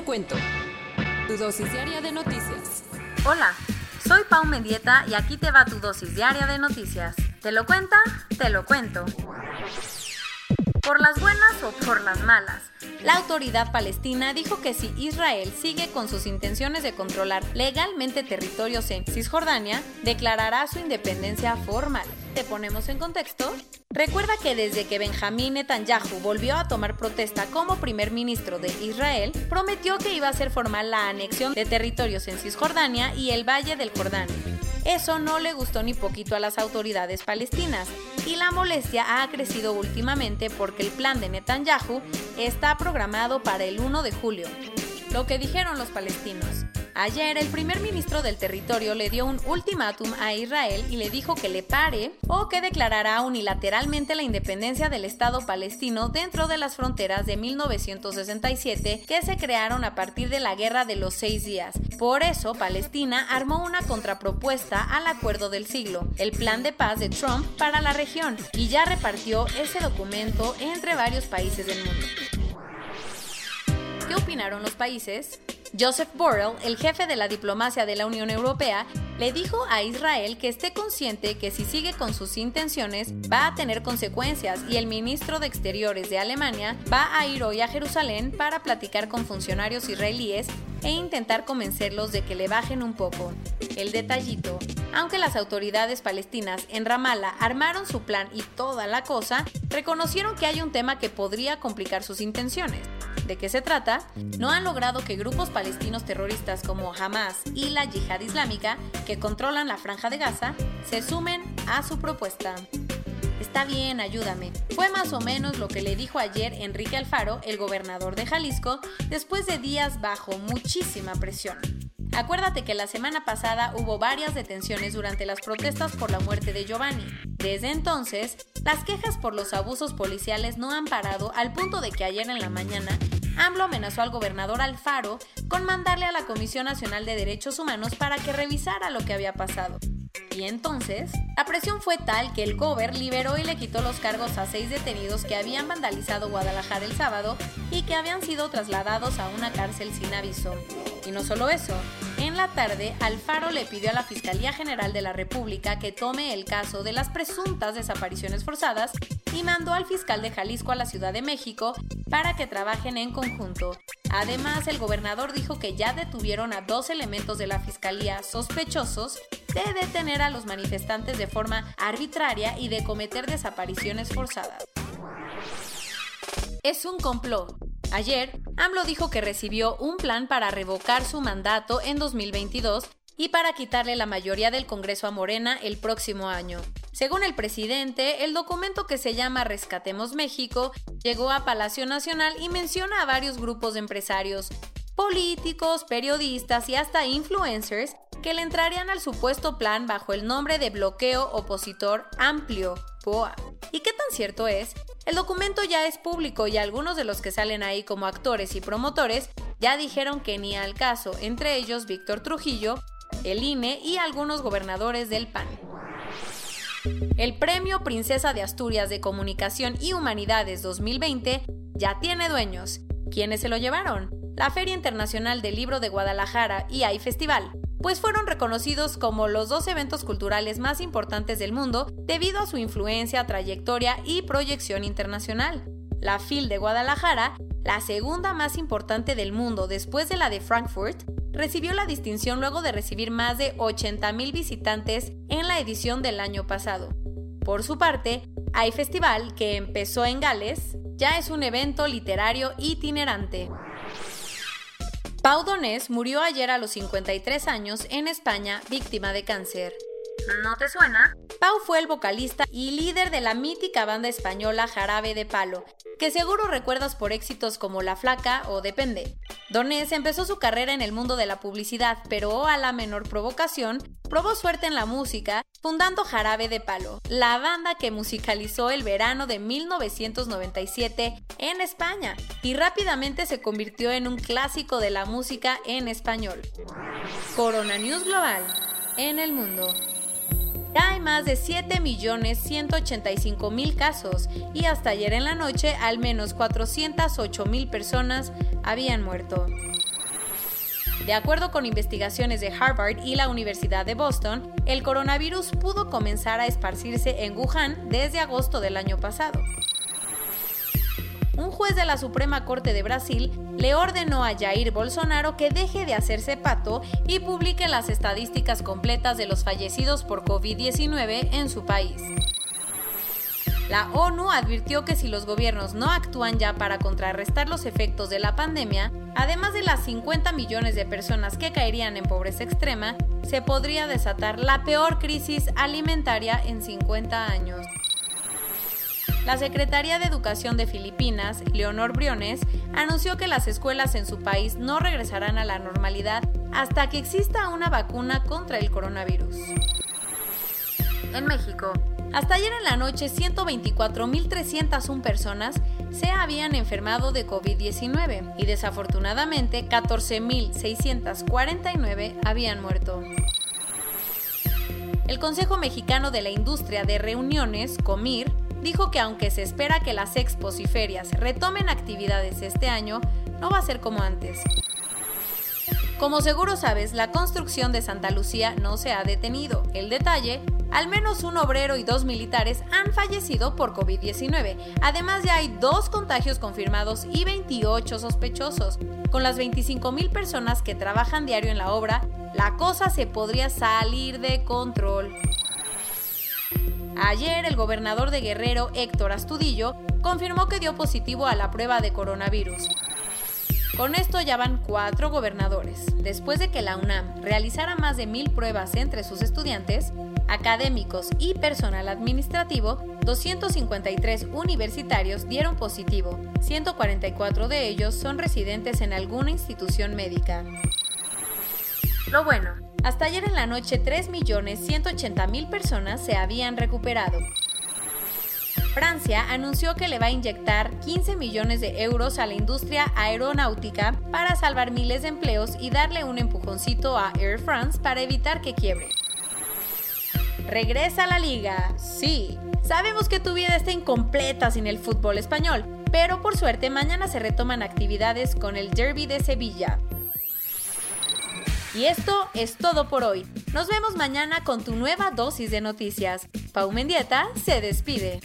Lo cuento. Tu dosis diaria de noticias. Hola, soy Pau Mendieta y aquí te va tu dosis diaria de noticias. ¿Te lo cuenta? Te lo cuento. Por las buenas o por las malas. La autoridad palestina dijo que si Israel sigue con sus intenciones de controlar legalmente territorios en Cisjordania, declarará su independencia formal. ¿Te ponemos en contexto? Recuerda que desde que Benjamín Netanyahu volvió a tomar protesta como primer ministro de Israel, prometió que iba a ser formal la anexión de territorios en Cisjordania y el Valle del Jordán. Eso no le gustó ni poquito a las autoridades palestinas y la molestia ha crecido últimamente porque el plan de Netanyahu está programado para el 1 de julio. Lo que dijeron los palestinos. Ayer el primer ministro del territorio le dio un ultimátum a Israel y le dijo que le pare o que declarará unilateralmente la independencia del Estado palestino dentro de las fronteras de 1967 que se crearon a partir de la Guerra de los Seis Días. Por eso, Palestina armó una contrapropuesta al acuerdo del siglo, el plan de paz de Trump para la región, y ya repartió ese documento entre varios países del mundo. ¿Qué opinaron los países? Joseph Borrell, el jefe de la diplomacia de la Unión Europea, le dijo a Israel que esté consciente que si sigue con sus intenciones va a tener consecuencias y el ministro de Exteriores de Alemania va a ir hoy a Jerusalén para platicar con funcionarios israelíes e intentar convencerlos de que le bajen un poco. El detallito, aunque las autoridades palestinas en Ramallah armaron su plan y toda la cosa, reconocieron que hay un tema que podría complicar sus intenciones. ¿De qué se trata? No han logrado que grupos palestinos terroristas como Hamas y la Yihad Islámica, que controlan la franja de Gaza, se sumen a su propuesta. Está bien, ayúdame. Fue más o menos lo que le dijo ayer Enrique Alfaro, el gobernador de Jalisco, después de días bajo muchísima presión. Acuérdate que la semana pasada hubo varias detenciones durante las protestas por la muerte de Giovanni. Desde entonces, las quejas por los abusos policiales no han parado al punto de que ayer en la mañana AMLO amenazó al gobernador Alfaro con mandarle a la Comisión Nacional de Derechos Humanos para que revisara lo que había pasado. Y entonces, la presión fue tal que el Gober liberó y le quitó los cargos a seis detenidos que habían vandalizado Guadalajara el sábado y que habían sido trasladados a una cárcel sin aviso. Y no solo eso, en la tarde Alfaro le pidió a la Fiscalía General de la República que tome el caso de las presuntas desapariciones forzadas y mandó al fiscal de Jalisco a la Ciudad de México para que trabajen en conjunto. Además, el gobernador dijo que ya detuvieron a dos elementos de la Fiscalía sospechosos de detener a los manifestantes de forma arbitraria y de cometer desapariciones forzadas. Es un complot. Ayer, AMLO dijo que recibió un plan para revocar su mandato en 2022 y para quitarle la mayoría del Congreso a Morena el próximo año. Según el presidente, el documento que se llama Rescatemos México llegó a Palacio Nacional y menciona a varios grupos de empresarios, políticos, periodistas y hasta influencers que le entrarían al supuesto plan bajo el nombre de bloqueo opositor amplio, POA. ¿Y qué tan cierto es? El documento ya es público y algunos de los que salen ahí como actores y promotores ya dijeron que ni al caso, entre ellos Víctor Trujillo, el INE y algunos gobernadores del PAN. El Premio Princesa de Asturias de Comunicación y Humanidades 2020 ya tiene dueños. ¿Quiénes se lo llevaron? La Feria Internacional del Libro de Guadalajara y hay Festival, pues fueron reconocidos como los dos eventos culturales más importantes del mundo debido a su influencia, trayectoria y proyección internacional. La FIL de Guadalajara, la segunda más importante del mundo después de la de Frankfurt, recibió la distinción luego de recibir más de 80.000 visitantes en la edición del año pasado. Por su parte, hay Festival, que empezó en Gales, ya es un evento literario itinerante. Pau Donés murió ayer a los 53 años en España víctima de cáncer. ¿No te suena? Pau fue el vocalista y líder de la mítica banda española Jarabe de Palo, que seguro recuerdas por éxitos como La Flaca o Depende. Donés empezó su carrera en el mundo de la publicidad, pero a la menor provocación, probó suerte en la música, fundando Jarabe de Palo, la banda que musicalizó el verano de 1997 en España y rápidamente se convirtió en un clásico de la música en español. Corona News Global en el mundo. Ya hay más de 7.185.000 casos y hasta ayer en la noche al menos 408.000 personas habían muerto. De acuerdo con investigaciones de Harvard y la Universidad de Boston, el coronavirus pudo comenzar a esparcirse en Wuhan desde agosto del año pasado un juez de la Suprema Corte de Brasil le ordenó a Jair Bolsonaro que deje de hacerse pato y publique las estadísticas completas de los fallecidos por COVID-19 en su país. La ONU advirtió que si los gobiernos no actúan ya para contrarrestar los efectos de la pandemia, además de las 50 millones de personas que caerían en pobreza extrema, se podría desatar la peor crisis alimentaria en 50 años. La Secretaría de Educación de Filipinas, Leonor Briones, anunció que las escuelas en su país no regresarán a la normalidad hasta que exista una vacuna contra el coronavirus. En México, hasta ayer en la noche 124.301 personas se habían enfermado de COVID-19 y desafortunadamente 14.649 habían muerto. El Consejo Mexicano de la Industria de Reuniones, COMIR, dijo que aunque se espera que las expos y ferias retomen actividades este año, no va a ser como antes. Como seguro sabes, la construcción de Santa Lucía no se ha detenido. El detalle, al menos un obrero y dos militares han fallecido por COVID-19. Además ya hay dos contagios confirmados y 28 sospechosos. Con las 25.000 personas que trabajan diario en la obra, la cosa se podría salir de control. Ayer el gobernador de Guerrero, Héctor Astudillo, confirmó que dio positivo a la prueba de coronavirus. Con esto ya van cuatro gobernadores. Después de que la UNAM realizara más de mil pruebas entre sus estudiantes, académicos y personal administrativo, 253 universitarios dieron positivo. 144 de ellos son residentes en alguna institución médica. Lo bueno, hasta ayer en la noche 3.180.000 personas se habían recuperado. Francia anunció que le va a inyectar 15 millones de euros a la industria aeronáutica para salvar miles de empleos y darle un empujoncito a Air France para evitar que quiebre. Regresa a la liga, sí. Sabemos que tu vida está incompleta sin el fútbol español, pero por suerte mañana se retoman actividades con el Derby de Sevilla. Y esto es todo por hoy. Nos vemos mañana con tu nueva dosis de noticias. Pau Mendieta se despide.